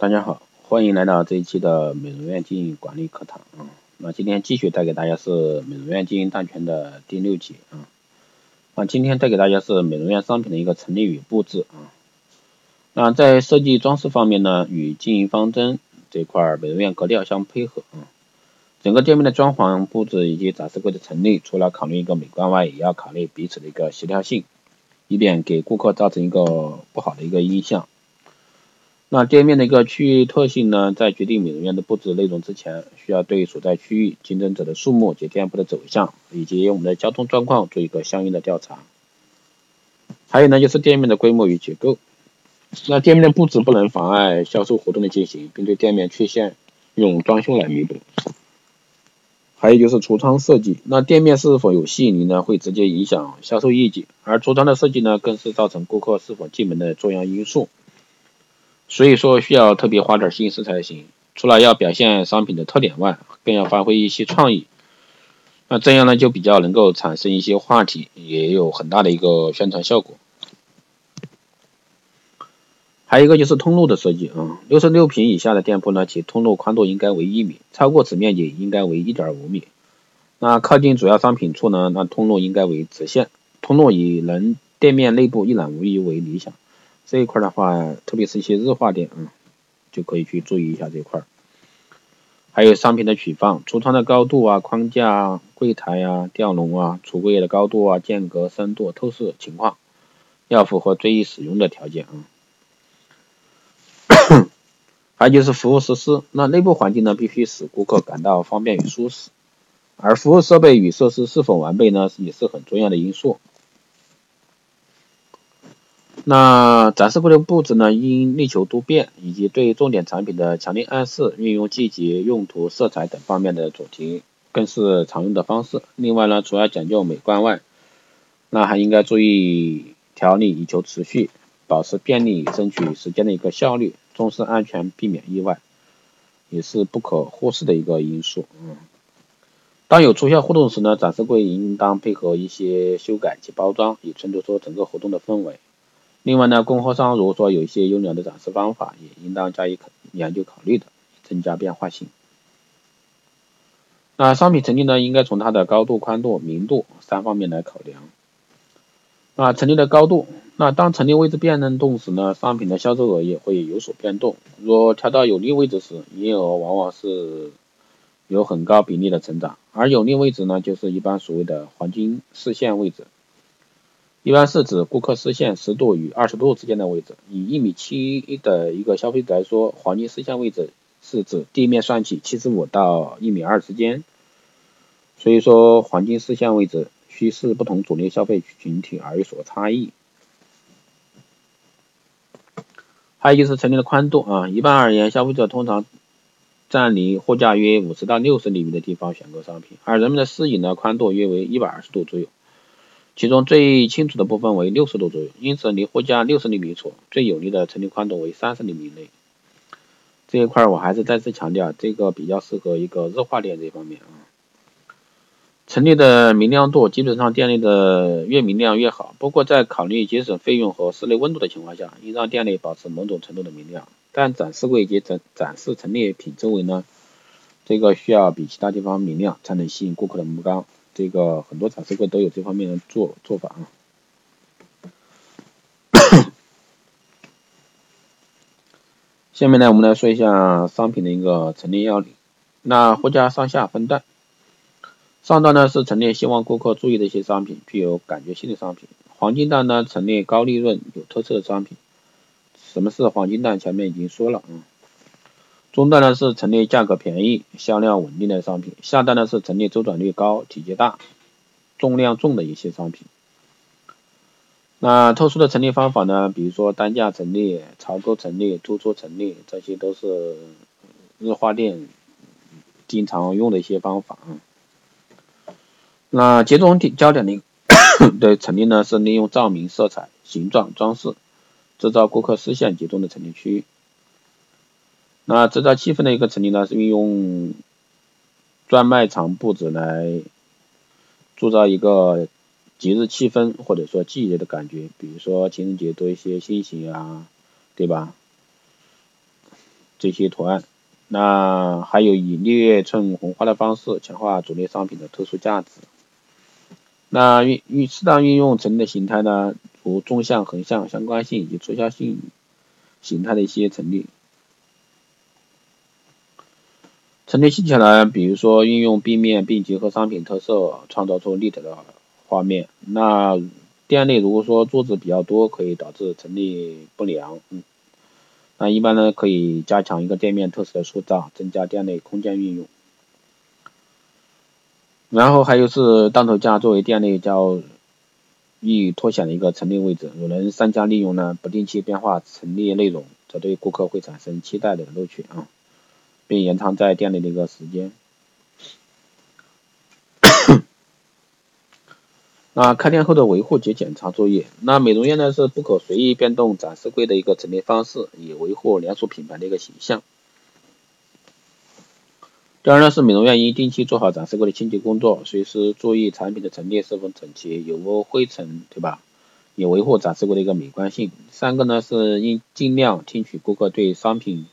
大家好，欢迎来到这一期的美容院经营管理课堂啊。那今天继续带给大家是美容院经营大全的第六节啊。那今天带给大家是美容院商品的一个陈列与布置啊。那在设计装饰方面呢，与经营方针这块美容院格调相配合啊。整个店面的装潢布置以及展示柜的陈列，除了考虑一个美观外，也要考虑彼此的一个协调性，以免给顾客造成一个不好的一个印象。那店面的一个区域特性呢，在决定美容院的布置内容之前，需要对所在区域竞争者的数目及店铺的走向，以及我们的交通状况做一个相应的调查。还有呢，就是店面的规模与结构。那店面的布置不能妨碍销售活动的进行，并对店面缺陷用装修来弥补。还有就是橱窗设计，那店面是否有吸引力呢，会直接影响销售业绩，而橱窗的设计呢，更是造成顾客是否进门的重要因素。所以说需要特别花点心思才行，除了要表现商品的特点外，更要发挥一些创意。那这样呢，就比较能够产生一些话题，也有很大的一个宣传效果。还有一个就是通路的设计啊，六十六平以下的店铺呢，其通路宽度应该为一米，超过此面积应该为一点五米。那靠近主要商品处呢，那通路应该为直线，通路以能店面内部一览无余为理想。这一块的话，特别是一些日化店啊，就可以去注意一下这块。还有商品的取放、橱窗的高度啊、框架啊、柜台啊、吊笼啊、橱柜的高度啊、间隔、深度、透视情况，要符合最易使用的条件啊。还有就是服务设施，那内部环境呢，必须使顾客感到方便与舒适，而服务设备与设施是否完备呢，也是很重要的因素。那展示柜的布置呢，应力求多变，以及对重点产品的强烈暗示、运用季节、用途、色彩等方面的主题，更是常用的方式。另外呢，除了讲究美观外，那还应该注意调理以求持续，保持便利，争取时间的一个效率，重视安全，避免意外，也是不可忽视的一个因素。嗯，当有促销活动时呢，展示柜应当配合一些修改及包装，以衬托出整个活动的氛围。另外呢，供货商如果说有一些优良的展示方法，也应当加以考研究考虑的，增加变化性。那商品陈列呢，应该从它的高度、宽度、明度三方面来考量。那陈列的高度，那当陈列位置变动时呢，商品的销售额也会有所变动。若调到有利位置时，营业额往往是有很高比例的成长，而有利位置呢，就是一般所谓的黄金视线位置。一般是指顾客视线十度与二十度之间的位置。以一米七的一个消费者来说，黄金视线位置是指地面算起七十五到一米二之间。所以说，黄金视线位置需视不同主力消费群体而有所差异。还有就是陈列的宽度啊，一般而言，消费者通常站离货架约五十到六十厘米的地方选购商品，而人们的视野呢，宽度约为一百二十度左右。其中最清楚的部分为六十度左右，因此离货架六十厘米处最有利的陈列宽度为三十厘米内。这一块我还是再次强调，这个比较适合一个日化店这方面啊。陈列的明亮度，基本上店内的越明亮越好。不过在考虑节省费用和室内温度的情况下，应让店内保持某种程度的明亮。但展示柜及展展示陈列品周围呢，这个需要比其他地方明亮，才能吸引顾客的目光。这个很多展示柜都有这方面的做做法啊。下面呢，我们来说一下商品的一个陈列要领。那货架上下分段，上段呢是陈列希望顾客注意的一些商品，具有感觉性的商品。黄金段呢陈列高利润、有特色的商品。什么是黄金段？前面已经说了啊。中段呢是陈列价格便宜、销量稳定的商品，下段呢是陈列周转率高、体积大、重量重的一些商品。那特殊的陈列方法呢，比如说单价陈列、槽沟陈列、突出陈列，这些都是日化店经常用的一些方法。那集中点焦点 的的陈列呢，是利用照明、色彩、形状、装饰，制造顾客视线集中的陈列区域。那制造气氛的一个陈列呢，是运用专卖场布置来铸造一个节日气氛或者说季节的感觉，比如说情人节多一些星星啊，对吧？这些图案。那还有以略衬红花的方式强化主力商品的特殊价值。那运运适当运用陈列形态呢，如纵向、横向、相关性以及促销性形态的一些陈列。陈列技巧呢，比如说运用壁面并结合商品特色，创造出立体的画面。那店内如果说桌子比较多，可以导致陈列不良。嗯。那一般呢，可以加强一个店面特色的塑造，增加店内空间运用。然后还有是档头架作为店内较易凸显的一个陈列位置，有人商家利用呢不定期变化陈列内容，则对顾客会产生期待的乐趣啊，并延长在店内的一个时间。那开店后的维护及检查作业，那美容院呢是不可随意变动展示柜的一个陈列方式，以维护连锁品牌的一个形象。第二呢是美容院应定期做好展示柜的清洁工作，随时注意产品的陈列是否整齐，有无灰尘，对吧？以维护展示柜的一个美观性。三个呢是应尽量听取顾客对商品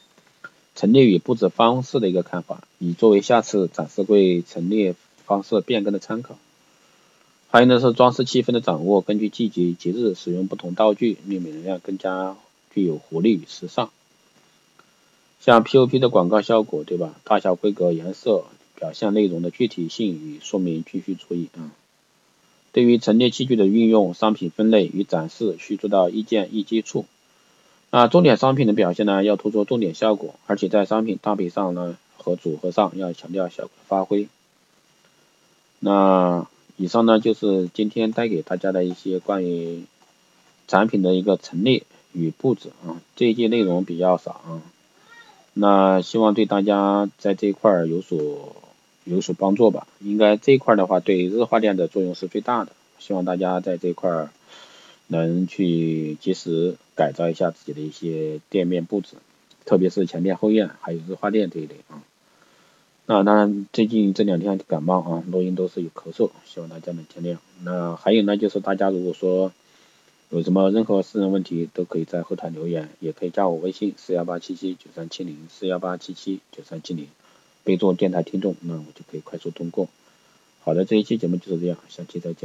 陈列与布置方式的一个看法，以作为下次展示柜陈列方式变更的参考。还有呢是装饰气氛的掌握，根据季节节日使用不同道具，令美容院更加具有活力与时尚。像 POP 的广告效果，对吧？大小、规格、颜色、表现内容的具体性与说明必须注意啊。对于陈列器具的运用、商品分类与展示，需做到一键一接触。那重点商品的表现呢，要突出重点效果，而且在商品搭配上呢和组合上要强调效果发挥。那。以上呢就是今天带给大家的一些关于产品的一个陈列与布置啊，这一节内容比较少啊，那希望对大家在这一块儿有所有所帮助吧。应该这一块的话，对日化店的作用是最大的。希望大家在这一块儿能去及时改造一下自己的一些店面布置，特别是前店后院还有日化店这一类啊。那当然，最近这两天感冒啊，录音都是有咳嗽，希望大家能见谅。那还有呢，就是大家如果说有什么任何私人问题，都可以在后台留言，也可以加我微信四幺八七七九三七零四幺八七七九三七零，备注电台听众，那我就可以快速通过。好的，这一期节目就是这样，下期再见。